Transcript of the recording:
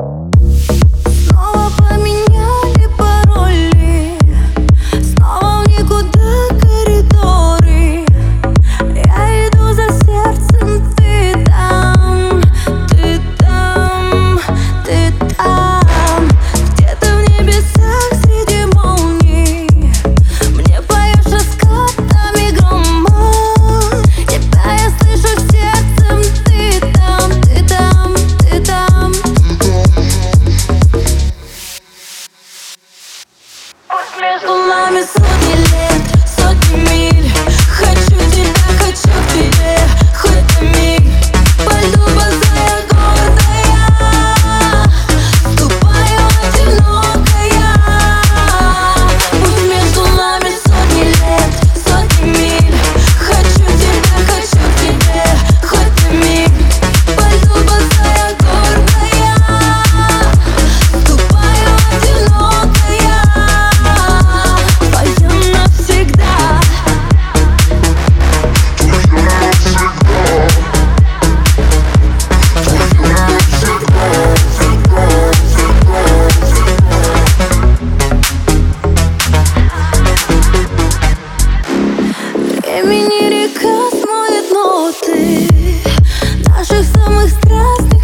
Bye. Времени река смоет ноты Наших самых страстных